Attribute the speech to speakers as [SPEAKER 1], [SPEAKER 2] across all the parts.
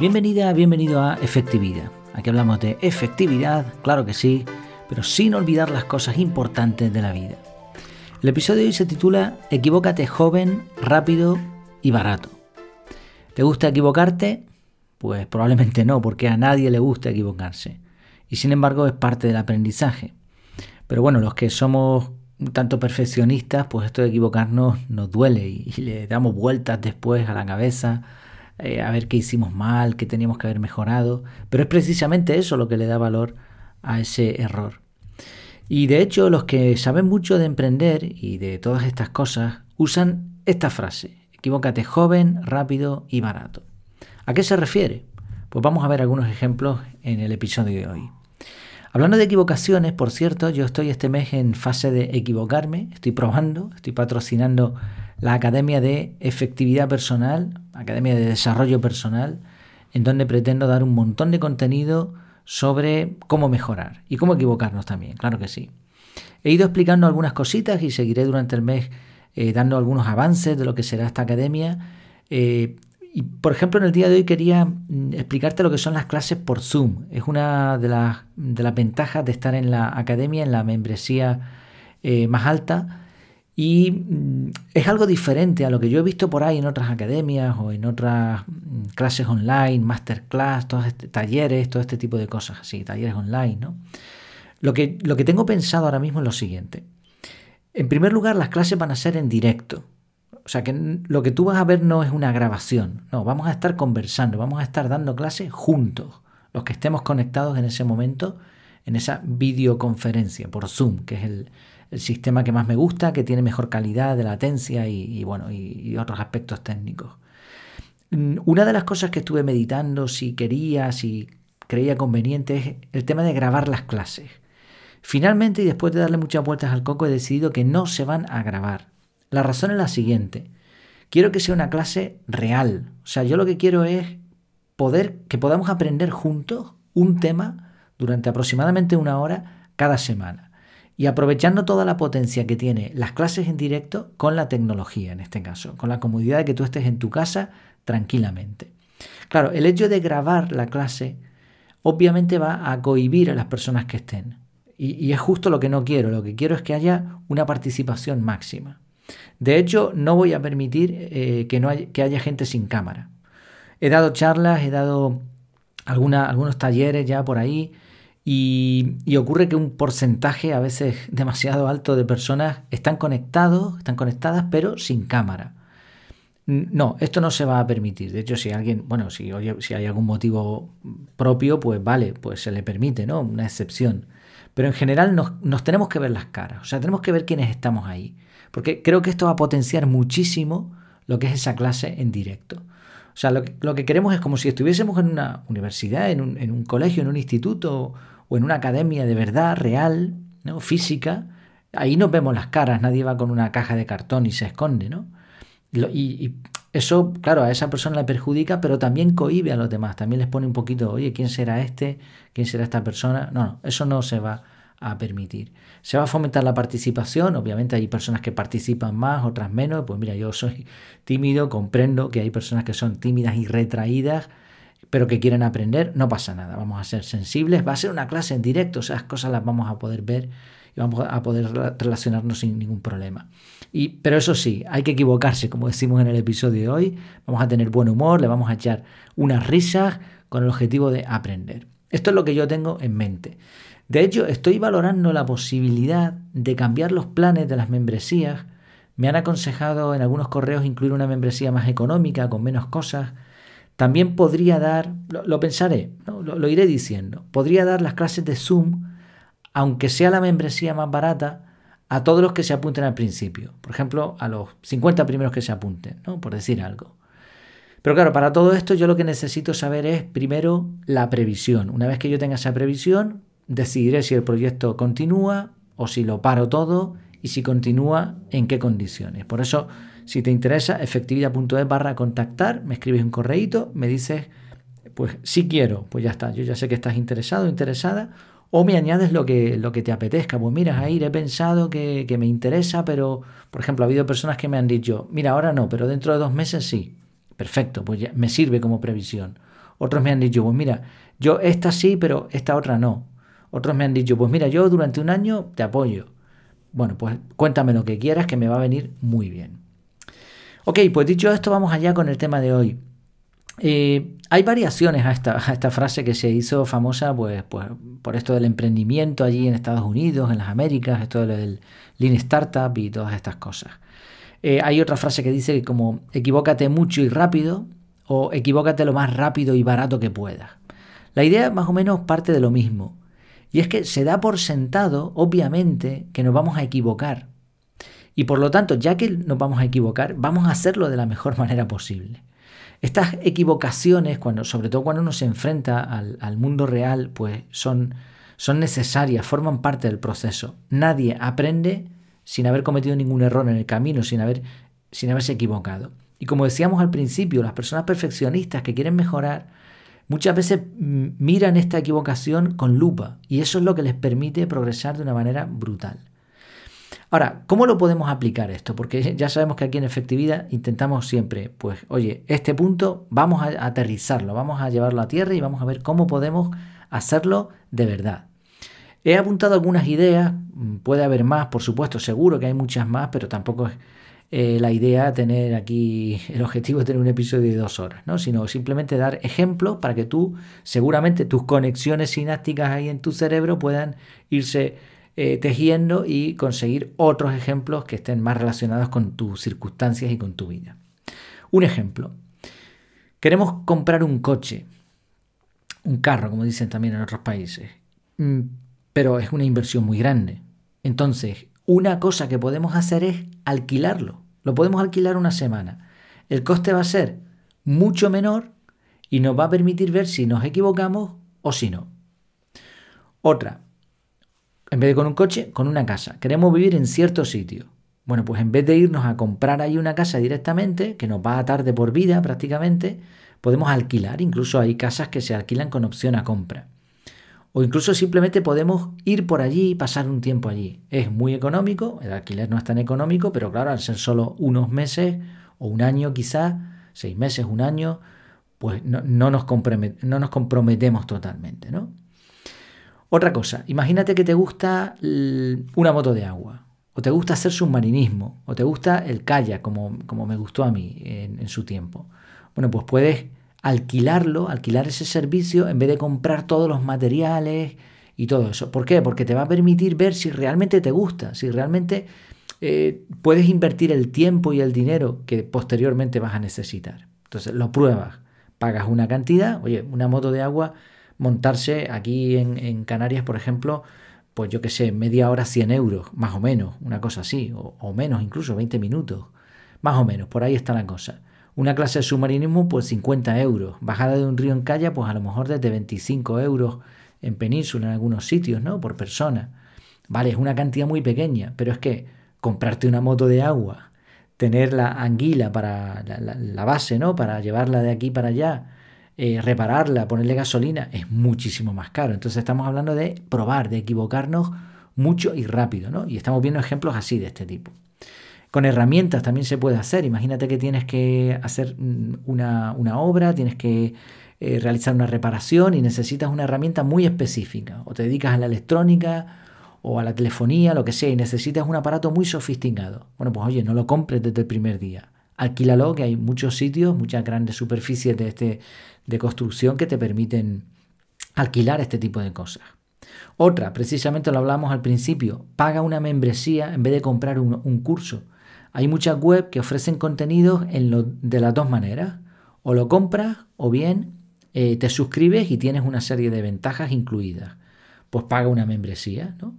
[SPEAKER 1] Bienvenida, bienvenido a Efectividad. Aquí hablamos de efectividad, claro que sí, pero sin olvidar las cosas importantes de la vida. El episodio de hoy se titula Equivócate joven, rápido y barato. ¿Te gusta equivocarte? Pues probablemente no, porque a nadie le gusta equivocarse. Y sin embargo es parte del aprendizaje. Pero bueno, los que somos tanto perfeccionistas, pues esto de equivocarnos nos duele y, le damos vueltas después a la cabeza eh, a ver qué hicimos mal, qué teníamos que haber mejorado, pero es precisamente eso lo que le da valor a ese error. Y de hecho los que saben mucho de emprender y de todas estas cosas usan esta frase, equivócate joven, rápido y barato. ¿A qué se refiere? Pues vamos a ver algunos ejemplos en el episodio de hoy. Hablando de equivocaciones, por cierto, yo estoy este mes en fase de equivocarme, estoy probando, estoy patrocinando la Academia de Efectividad Personal, Academia de Desarrollo Personal, en donde pretendo dar un montón de contenido sobre cómo mejorar y cómo equivocarnos también, claro que sí. He ido explicando algunas cositas y seguiré durante el mes eh, dando algunos avances de lo que será esta academia. Eh, y por ejemplo, en el día de hoy quería mm, explicarte lo que son las clases por Zoom. Es una de las, de las ventajas de estar en la academia, en la membresía eh, más alta y mm, es algo diferente a lo que yo he visto por ahí en otras academias o en otras mm, clases online, masterclass, todos este, talleres, todo este tipo de cosas así, talleres online, ¿no? Lo que, lo que tengo pensado ahora mismo es lo siguiente. En primer lugar, las clases van a ser en directo. O sea que lo que tú vas a ver no es una grabación, no, vamos a estar conversando, vamos a estar dando clases juntos, los que estemos conectados en ese momento, en esa videoconferencia por Zoom, que es el, el sistema que más me gusta, que tiene mejor calidad de latencia y, bueno, y, otros aspectos técnicos. Mm, una de las cosas que estuve meditando, si quería, si creía conveniente, es el tema de grabar las clases. Finalmente, y después de darle muchas vueltas al coco, he decidido que no se van a grabar. La razón es la siguiente. Quiero que sea una clase real. O sea, yo lo que quiero es poder que podamos aprender juntos un tema durante aproximadamente una hora cada semana y aprovechando toda la potencia que tiene las clases en directo con la tecnología en este caso, con la comodidad de que tú estés en tu casa tranquilamente. Claro, el hecho de grabar la clase obviamente va a cohibir a las personas que estén. Y, es justo lo que no quiero, lo que quiero es que haya una participación máxima. De hecho, no voy a permitir eh, que, no que haya gente sin cámara. He dado charlas, he dado algunos talleres ya por ahí y, ocurre que un porcentaje a veces demasiado alto de personas están conectados, están conectadas, pero sin cámara. No, esto no se va a permitir. De hecho, si alguien, bueno, si, si hay algún motivo propio, pues vale, pues se le permite, ¿no? Una excepción. Pero en general nos, tenemos que ver las caras, o sea, tenemos que ver quiénes estamos ahí. Porque creo que esto va a potenciar muchísimo lo que es esa clase en directo. O sea, lo que, queremos es como si estuviésemos en una universidad, en un, en un colegio, en un instituto o en una academia de verdad, real, ¿no? física, ahí nos vemos las caras, nadie va con una caja de cartón y se esconde, ¿no? Y, eso, claro, a esa persona le perjudica, pero también cohibe a los demás, también les pone un poquito, oye, ¿quién será este? ¿Quién será esta persona? No, no, eso no se va a permitir. Se va a fomentar la participación, obviamente hay personas que participan más, otras menos, pues mira, yo soy tímido, comprendo que hay personas que son tímidas y retraídas, pero que quieren aprender, no pasa nada, vamos a ser sensibles, va a ser una clase en directo, esas cosas las vamos a poder ver y vamos a poder relacionarnos sin ningún problema. Y, pero eso sí, hay que equivocarse, como decimos en el episodio de hoy, vamos a tener buen humor, le vamos a echar unas risas con el objetivo de aprender. Esto es lo que yo tengo en mente. De hecho, estoy valorando la posibilidad de cambiar los planes de las membresías. Me han aconsejado en algunos correos incluir una membresía más económica, con menos cosas, también podría dar, lo, pensaré, lo, iré diciendo, podría dar las clases de Zoom, aunque sea la membresía más barata, a todos los que se apunten al principio. Por ejemplo, a los 50 primeros que se apunten, ¿no? por decir algo. Pero claro, para todo esto yo lo que necesito saber es primero la previsión. Una vez que yo tenga esa previsión, decidiré si el proyecto continúa o si lo paro todo y si continúa en qué condiciones. Por eso si te interesa, efectividad.es barra contactar, me escribes un correíto, me dices, pues si quiero, pues ya está, yo ya sé que estás interesado, interesada, o me añades lo que, lo que te apetezca. Pues mira, ahí he pensado que, que me interesa, pero, por ejemplo, ha habido personas que me han dicho, mira, ahora no, pero dentro de dos meses sí. Perfecto, pues ya me sirve como previsión. Otros me han dicho, pues mira, yo esta sí, pero esta otra no. Otros me han dicho, pues mira, yo durante un año te apoyo. Bueno, pues cuéntame lo que quieras que me va a venir muy bien. Ok, pues dicho esto, vamos allá con el tema de hoy. Eh, hay variaciones a esta, frase que se hizo famosa pues, pues, por esto del emprendimiento allí en Estados Unidos, en las Américas, esto del Lean Startup y todas estas cosas. Eh, hay otra frase que dice que como equivócate mucho y rápido o equivócate lo más rápido y barato que puedas. La idea más o menos parte de lo mismo. Y es que se da por sentado, obviamente, que nos vamos a equivocar. Y por lo tanto, ya que nos vamos a equivocar, vamos a hacerlo de la mejor manera posible. Estas equivocaciones, cuando, sobre todo cuando uno se enfrenta al, mundo real, pues son, son necesarias, forman parte del proceso. Nadie aprende sin haber cometido ningún error en el camino, sin, haber, sin haberse equivocado. Y como decíamos al principio, las personas perfeccionistas que quieren mejorar muchas veces miran esta equivocación con lupa y eso es lo que les permite progresar de una manera brutal. Ahora, ¿cómo lo podemos aplicar esto? Porque ya sabemos que aquí en efectividad intentamos siempre, pues, oye, este punto vamos a aterrizarlo, vamos a llevarlo a tierra y vamos a ver cómo podemos hacerlo de verdad. He apuntado algunas ideas, puede haber más, por supuesto, seguro que hay muchas más, pero tampoco es eh, la idea tener aquí, el objetivo de tener un episodio de dos horas, ¿no? sino simplemente dar ejemplos para que tú, seguramente tus conexiones sinápticas ahí en tu cerebro puedan irse eh, tejiendo y conseguir otros ejemplos que estén más relacionados con tus circunstancias y con tu vida. Un ejemplo. Queremos comprar un coche, un carro, como dicen también en otros países, mm, pero es una inversión muy grande. Entonces, una cosa que podemos hacer es alquilarlo. Lo podemos alquilar una semana. El coste va a ser mucho menor y nos va a permitir ver si nos equivocamos o si no. Otra, en vez de con un coche, con una casa. Queremos vivir en cierto sitio. Bueno, pues en vez de irnos a comprar ahí una casa directamente, que nos va a atar de por vida prácticamente, podemos alquilar. Incluso hay casas que se alquilan con opción a compra. O incluso simplemente podemos ir por allí y pasar un tiempo allí. Es muy económico, el alquiler no es tan económico, pero claro, al ser solo unos meses o un año quizás, seis meses, un año, pues no, no, nos, no nos comprometemos totalmente, ¿no? Otra cosa, imagínate que te gusta una moto de agua, o te gusta hacer submarinismo, o te gusta el kayak, como, como me gustó a mí en, su tiempo. Bueno, pues puedes alquilarlo, alquilar ese servicio en vez de comprar todos los materiales y todo eso. ¿Por qué? Porque te va a permitir ver si realmente te gusta, si realmente eh, puedes invertir el tiempo y el dinero que posteriormente vas a necesitar. Entonces lo pruebas, pagas una cantidad, oye, una moto de agua montarse aquí en, Canarias, por ejemplo, pues yo qué sé, media hora 100 euros, más o menos, una cosa así, o, menos incluso, 20 minutos, más o menos, por ahí está la cosa. Una clase de submarinismo, pues 50 euros. Bajada de un río en calle, pues a lo mejor desde 25 euros en península, en algunos sitios, ¿no? Por persona. Vale, es una cantidad muy pequeña, pero es que comprarte una moto de agua, tener la anguila para la base, ¿no? Para llevarla de aquí para allá, eh, repararla, ponerle gasolina, es muchísimo más caro. Entonces estamos hablando de probar, de equivocarnos mucho y rápido, ¿no? Y estamos viendo ejemplos así de este tipo. Con herramientas también se puede hacer. Imagínate que tienes que hacer mm, una, obra, tienes que eh, realizar una reparación y necesitas una herramienta muy específica. O te dedicas a la electrónica o a la telefonía, lo que sea, y necesitas un aparato muy sofisticado. Bueno, pues oye, no lo compres desde el primer día. Alquílalo, que hay muchos sitios, muchas grandes superficies de este, de construcción que te permiten alquilar este tipo de cosas. Otra, precisamente lo hablamos al principio, paga una membresía en vez de comprar un, curso. Hay muchas webs que ofrecen contenidos en lo, de las dos maneras. O lo compras o bien eh, te suscribes y tienes una serie de ventajas incluidas. Pues paga una membresía ¿no?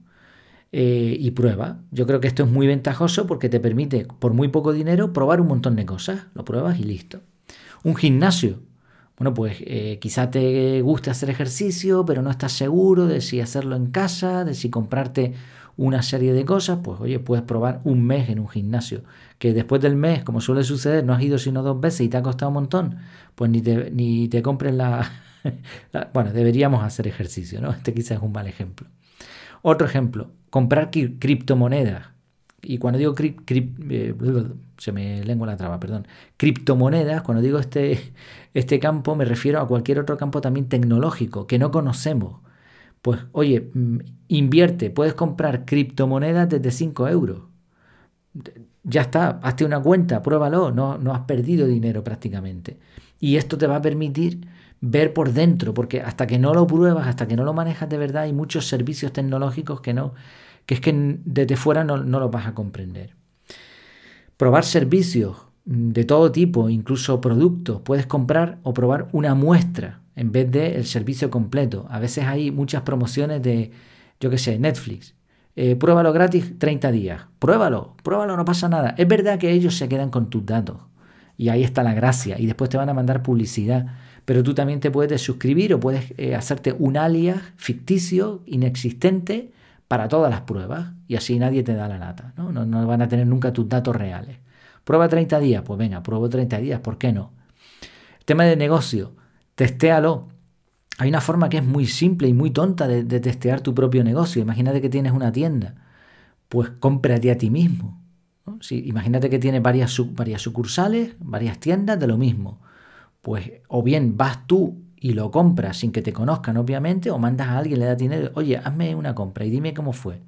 [SPEAKER 1] Eh, y prueba. Yo creo que esto es muy ventajoso porque te permite por muy poco dinero probar un montón de cosas. Lo pruebas y listo. Un gimnasio. Bueno, pues eh, quizá te guste hacer ejercicio, pero no estás seguro de si hacerlo en casa, de si comprarte una serie de cosas, pues oye, puedes probar un mes en un gimnasio, que después del mes, como suele suceder, no has ido sino dos veces y te ha costado un montón, pues ni te, ni te compres la, Bueno, deberíamos hacer ejercicio, ¿no? Este quizás es un mal ejemplo. Otro ejemplo, comprar criptomonedas. y cuando digo eh, se me lengua la traba, perdón, criptomonedas, cuando digo este, este campo me refiero a cualquier otro campo también tecnológico que no conocemos. Pues oye, mm, invierte, puedes comprar criptomonedas desde 5 euros. Ya está, hazte una cuenta, pruébalo, no, no has perdido dinero prácticamente. Y esto te va a permitir ver por dentro, porque hasta que no lo pruebas, hasta que no lo manejas de verdad, hay muchos servicios tecnológicos que no, que es que desde fuera no, no los vas a comprender. Probar servicios de todo tipo, incluso productos. Puedes comprar o probar una muestra en vez del el servicio completo. A veces hay muchas promociones de, yo qué sé, Netflix. Eh, pruébalo gratis 30 días. Pruébalo, pruébalo, no pasa nada. Es verdad que ellos se quedan con tus datos. Y ahí está la gracia. Y después te van a mandar publicidad. Pero tú también te puedes suscribir o puedes eh, hacerte un alias ficticio, inexistente, para todas las pruebas y así nadie te da la lata. ¿no? No, van a tener nunca tus datos reales. Prueba 30 días, pues venga, pruebo 30 días, ¿por qué no? tema de negocio, testéalo. Hay una forma que es muy simple y muy tonta de, testear tu propio negocio. Imagínate que tienes una tienda, pues cómprate a ti mismo. imagínate que tienes varias, varias sucursales, varias tiendas de lo mismo. Pues o bien vas tú y lo compras sin que te conozcan, obviamente, o mandas a alguien, le das dinero, oye, hazme una compra y dime cómo fue.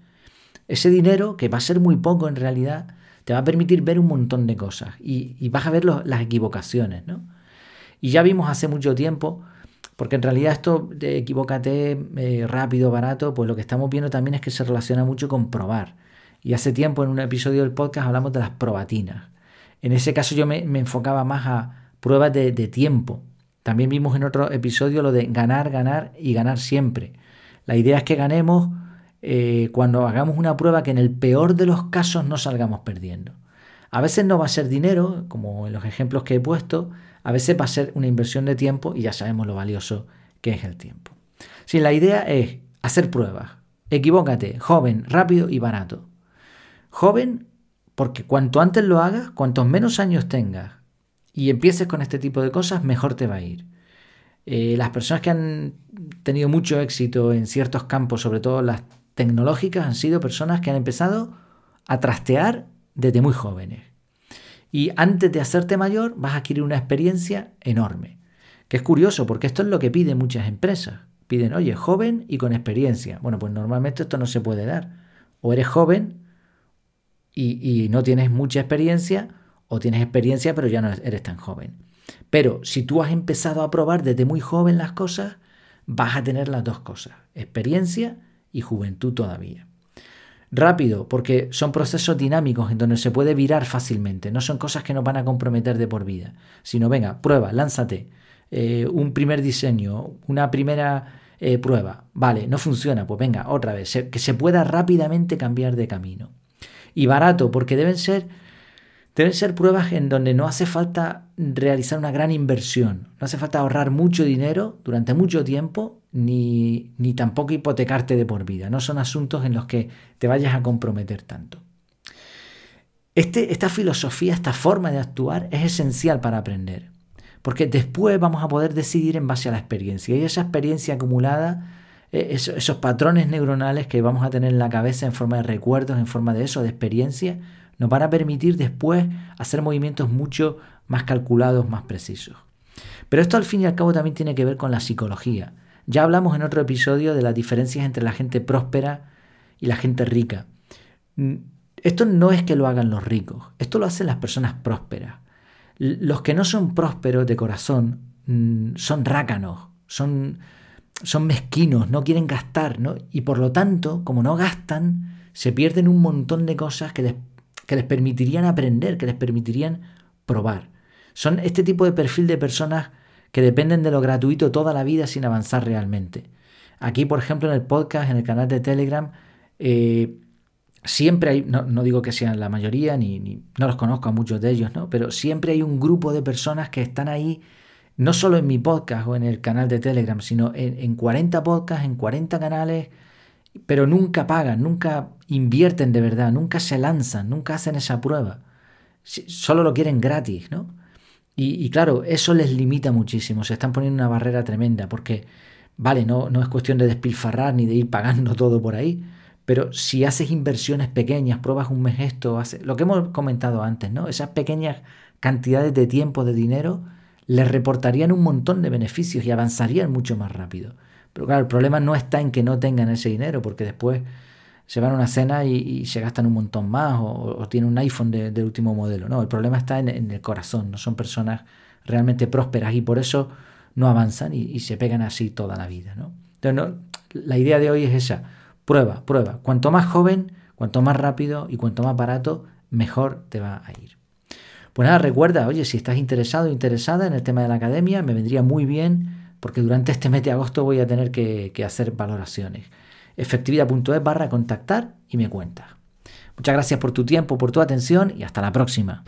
[SPEAKER 1] Ese dinero, que va a ser muy poco en realidad, te va a permitir ver un montón de cosas y, vas a ver las equivocaciones, ¿no? Y ya vimos hace mucho tiempo, porque en realidad esto de equivócate eh, rápido, barato, pues lo que estamos viendo también es que se relaciona mucho con probar. Y hace tiempo en un episodio del podcast hablamos de las probatinas. En ese caso yo me, enfocaba más a pruebas de tiempo, también vimos en otro episodio lo de ganar, ganar y ganar siempre. La idea es que ganemos eh, cuando hagamos una prueba que en el peor de los casos no salgamos perdiendo. A veces no va a ser dinero, como en los ejemplos que he puesto, a veces va a ser una inversión de tiempo y ya sabemos lo valioso que es el tiempo. Si la idea es hacer pruebas, equivócate, joven, rápido y barato. Joven, porque cuanto antes lo hagas, cuantos menos años tengas y empieces con este tipo de cosas, mejor te va a ir. Eh, las personas que han tenido mucho éxito en ciertos campos, sobre todo las tecnológicas, han sido personas que han empezado a trastear desde muy jóvenes. Y antes de hacerte mayor vas a adquirir una experiencia enorme. Que es curioso porque esto es lo que piden muchas empresas. Piden, oye, joven y con experiencia. Bueno, pues normalmente esto no se puede dar. O eres joven y, no tienes mucha experiencia, o tienes experiencia pero ya no eres tan joven. Pero si tú has empezado a probar desde muy joven las cosas, vas a tener las dos cosas, experiencia y juventud todavía. Rápido, porque son procesos dinámicos en donde se puede virar fácilmente, no son cosas que nos van a comprometer de por vida, sino venga, prueba, lánzate, eh, un primer diseño, una primera eh, prueba, vale, no funciona, pues venga, otra vez, que se pueda rápidamente cambiar de camino. Y barato, porque deben ser Deben ser pruebas en donde no hace falta realizar una gran inversión, no hace falta ahorrar mucho dinero durante mucho tiempo, ni, ni tampoco hipotecarte de por vida. No son asuntos en los que te vayas a comprometer tanto. Este, esta filosofía, esta forma de actuar es esencial para aprender, porque después vamos a poder decidir en base a la experiencia. Y esa experiencia acumulada, e, esos patrones neuronales que vamos a tener en la cabeza en forma de recuerdos, en forma de eso, de experiencia, nos van a permitir después hacer movimientos mucho más calculados, más precisos. Pero esto al fin y al cabo también tiene que ver con la psicología. Ya hablamos en otro episodio de las diferencias entre la gente próspera y la gente rica. Mm, esto no es que lo hagan los ricos, esto lo hacen las personas prósperas. Los que no son prósperos de corazón mm, son rácanos, son, son mezquinos, no quieren gastar, ¿no? Y por lo tanto, como no gastan, se pierden un montón de cosas que les que les permitirían aprender, que les permitirían probar. Son este tipo de perfil de personas que dependen de lo gratuito toda la vida sin avanzar realmente. Aquí, por ejemplo, en el podcast, en el canal de Telegram, eh, siempre hay, no, digo que sean la mayoría, ni, no los conozco a muchos de ellos, ¿no? pero siempre hay un grupo de personas que están ahí, no solo en mi podcast o en el canal de Telegram, sino en, en 40 podcasts, en 40 canales, pero nunca pagan, nunca invierten de verdad, nunca se lanzan, nunca hacen esa prueba. Solo lo quieren gratis, ¿no? Y, claro, eso les limita muchísimo, se están poniendo una barrera tremenda, porque, vale, no, no es cuestión de despilfarrar ni de ir pagando todo por ahí, Pero si haces inversiones pequeñas, pruebas un mes esto, lo que hemos comentado antes, ¿no? Esas pequeñas cantidades de tiempo, de dinero, les reportarían un montón de beneficios y avanzarían mucho más rápido. Pero claro, el problema no está en que no tengan ese dinero, porque después se van a una cena y, se gastan un montón más o, tienen un iPhone de, último modelo. No, el problema está en, el corazón, no son personas realmente prósperas y por eso no avanzan y, se pegan así toda la vida. ¿no? Entonces, la idea de hoy es esa, prueba, prueba. Cuanto más joven, cuanto más rápido y cuanto más barato, mejor te va a ir. Pues nada, recuerda, oye, si estás interesado o interesada en el tema de la academia, me vendría muy bien porque durante este mes de agosto voy a tener que, hacer valoraciones efectividad.es barra contactar y me cuenta. Muchas gracias por tu tiempo, por tu atención y hasta la próxima.